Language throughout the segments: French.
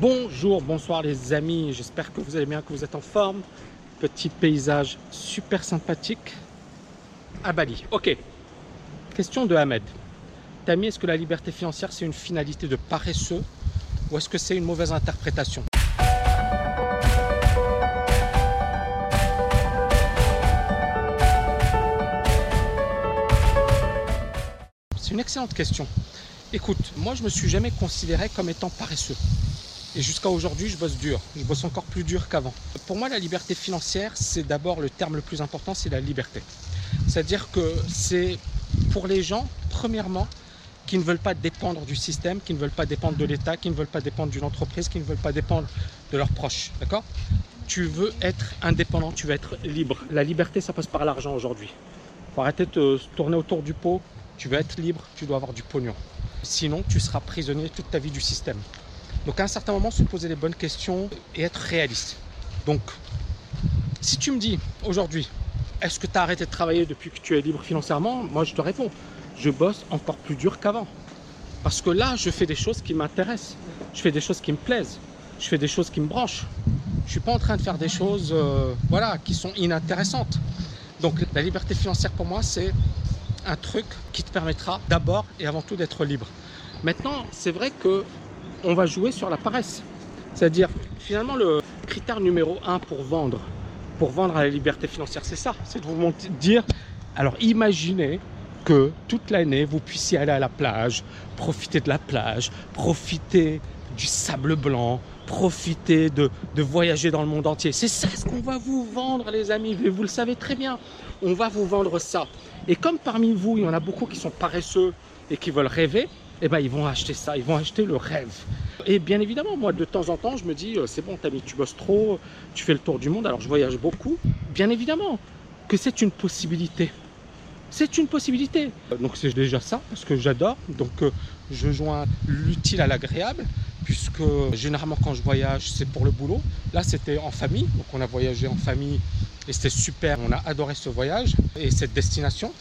Bonjour, bonsoir les amis, j'espère que vous allez bien, que vous êtes en forme. Petit paysage super sympathique à Bali. Ok, question de Ahmed. Tami, est-ce que la liberté financière c'est une finalité de paresseux ou est-ce que c'est une mauvaise interprétation? C'est une excellente question. Écoute, moi je me suis jamais considéré comme étant paresseux. Et jusqu'à aujourd'hui, je bosse dur. Je bosse encore plus dur qu'avant. Pour moi, la liberté financière, c'est d'abord le terme le plus important, c'est la liberté. C'est-à-dire que c'est pour les gens, premièrement, qui ne veulent pas dépendre du système, qui ne veulent pas dépendre de l'État, qui ne veulent pas dépendre d'une entreprise, qui ne veulent pas dépendre de leurs proches. D'accord? Tu veux être indépendant, tu veux être libre. La liberté, ça passe par l'argent aujourd'hui. Faut arrêter de te tourner autour du pot. Tu veux être libre, tu dois avoir du pognon. Sinon, tu seras prisonnier toute ta vie du système. Donc à un certain moment, se poser les bonnes questions et être réaliste. Donc, si tu me dis aujourd'hui, est-ce que tu as arrêté de travailler depuis que tu es libre financièrement? Moi, je te réponds, je bosse encore plus dur qu'avant. Parce que là, je fais des choses qui m'intéressent. Je fais des choses qui me plaisent. Je fais des choses qui me branchent. Je ne suis pas en train de faire des choses euh, voilà, qui sont inintéressantes. Donc la liberté financière pour moi, c'est un truc qui te permettra d'abord et avant tout d'être libre. Maintenant, c'est vrai que on va jouer sur la paresse. C'est-à-dire, finalement, le critère numéro un pour vendre, pour vendre à la liberté financière, c'est ça. C'est de vous dire, alors imaginez que toute l'année, vous puissiez aller à la plage, profiter de la plage, profiter du sable blanc, profiter de, de voyager dans le monde entier. C'est ça ce qu'on va vous vendre, les amis. Vous le savez très bien. On va vous vendre ça. Et comme parmi vous, il y en a beaucoup qui sont paresseux et qui veulent rêver, eh ben, ils vont acheter ça, ils vont acheter le rêve. Et bien évidemment, moi, de temps en temps, je me dis, euh, c'est bon, Tammy, tu bosses trop, tu fais le tour du monde, alors je voyage beaucoup. Bien évidemment que c'est une possibilité. C'est une possibilité. Donc c'est déjà ça, parce que j'adore. Donc euh, je joins l'utile à l'agréable, puisque généralement quand je voyage, c'est pour le boulot. Là, c'était en famille, donc on a voyagé en famille et c'était super. On a adoré ce voyage et cette destination.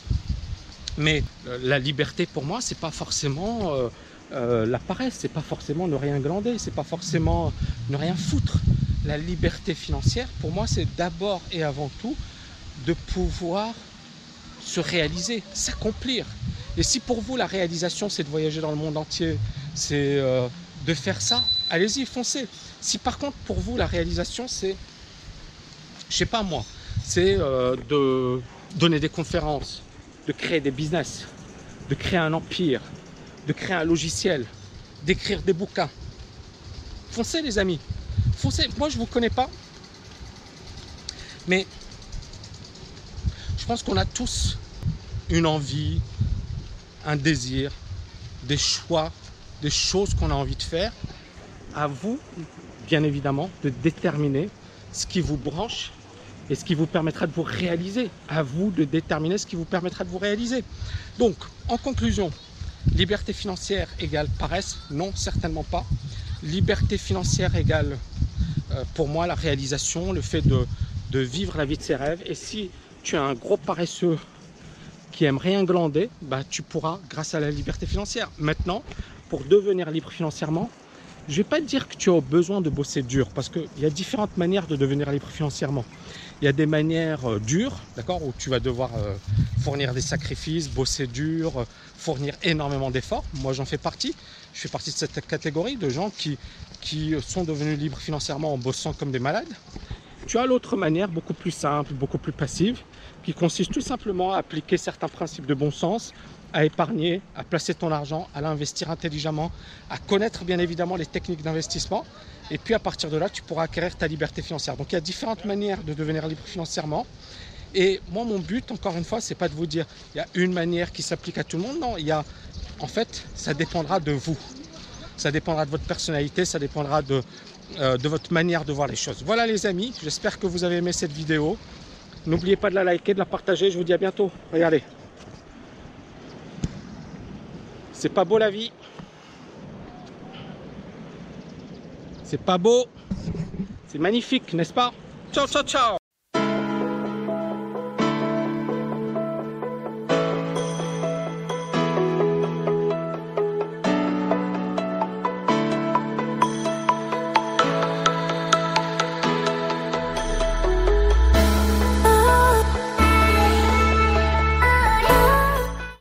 Mais euh, la liberté pour moi, c'est pas forcément euh, euh, la paresse, c'est pas forcément ne rien glander, c'est pas forcément ne rien foutre. La liberté financière, pour moi, c'est d'abord et avant tout de pouvoir se réaliser, s'accomplir. Et si pour vous la réalisation c'est de voyager dans le monde entier, c'est de faire ça, allez-y, foncez. Si par contre pour vous la réalisation c'est, je sais pas moi, c'est de donner des conférences, de créer des business, de créer un empire, de créer un logiciel, d'écrire des bouquins. Foncez les amis, foncez. Moi je vous connais pas, mais je pense qu'on a tous une envie, un désir, des choix, des choses qu'on a envie de faire. À vous, bien évidemment, de déterminer ce qui vous branche et ce qui vous permettra de vous réaliser. À vous de déterminer ce qui vous permettra de vous réaliser. Donc, en conclusion, liberté financière égale paresse Non, certainement pas. Liberté financière égale, euh, pour moi, la réalisation, le fait de, vivre la vie de ses rêves. Et si tu es un gros paresseux qui aime rien glander, bah, tu pourras grâce à la liberté financière. Maintenant, pour devenir libre financièrement, je ne vais pas dire que tu as besoin de bosser dur parce qu'il y a différentes manières de devenir libre financièrement. Il y a des manières euh, dures, d'accord, où tu vas devoir euh, fournir des sacrifices, bosser dur, euh, fournir énormément d'efforts. Moi, j'en fais partie. Je fais partie de cette catégorie de gens qui, qui sont devenus libres financièrement en bossant comme des malades. Tu as l'autre manière, beaucoup plus simple, beaucoup plus passive, qui consiste tout simplement à appliquer certains principes de bon sens, à épargner, à placer ton argent, à l'investir intelligemment, à connaître bien évidemment les techniques d'investissement. Et puis à partir de là, tu pourras acquérir ta liberté financière. Donc il y a différentes manières de devenir libre financièrement. Et moi, mon but, encore une fois, c'est pas de vous dire il y a une manière qui s'applique à tout le monde. Non, il y a, en fait, ça dépendra de vous. Ça dépendra de votre personnalité, ça dépendra de, euh, de votre manière de voir les choses. Voilà les amis, j'espère que vous avez aimé cette vidéo. N'oubliez pas de la liker, de la partager. Je vous dis à bientôt. Regardez. C'est pas beau la vie. C'est pas beau. C'est magnifique, n'est-ce pas? Ciao, ciao, ciao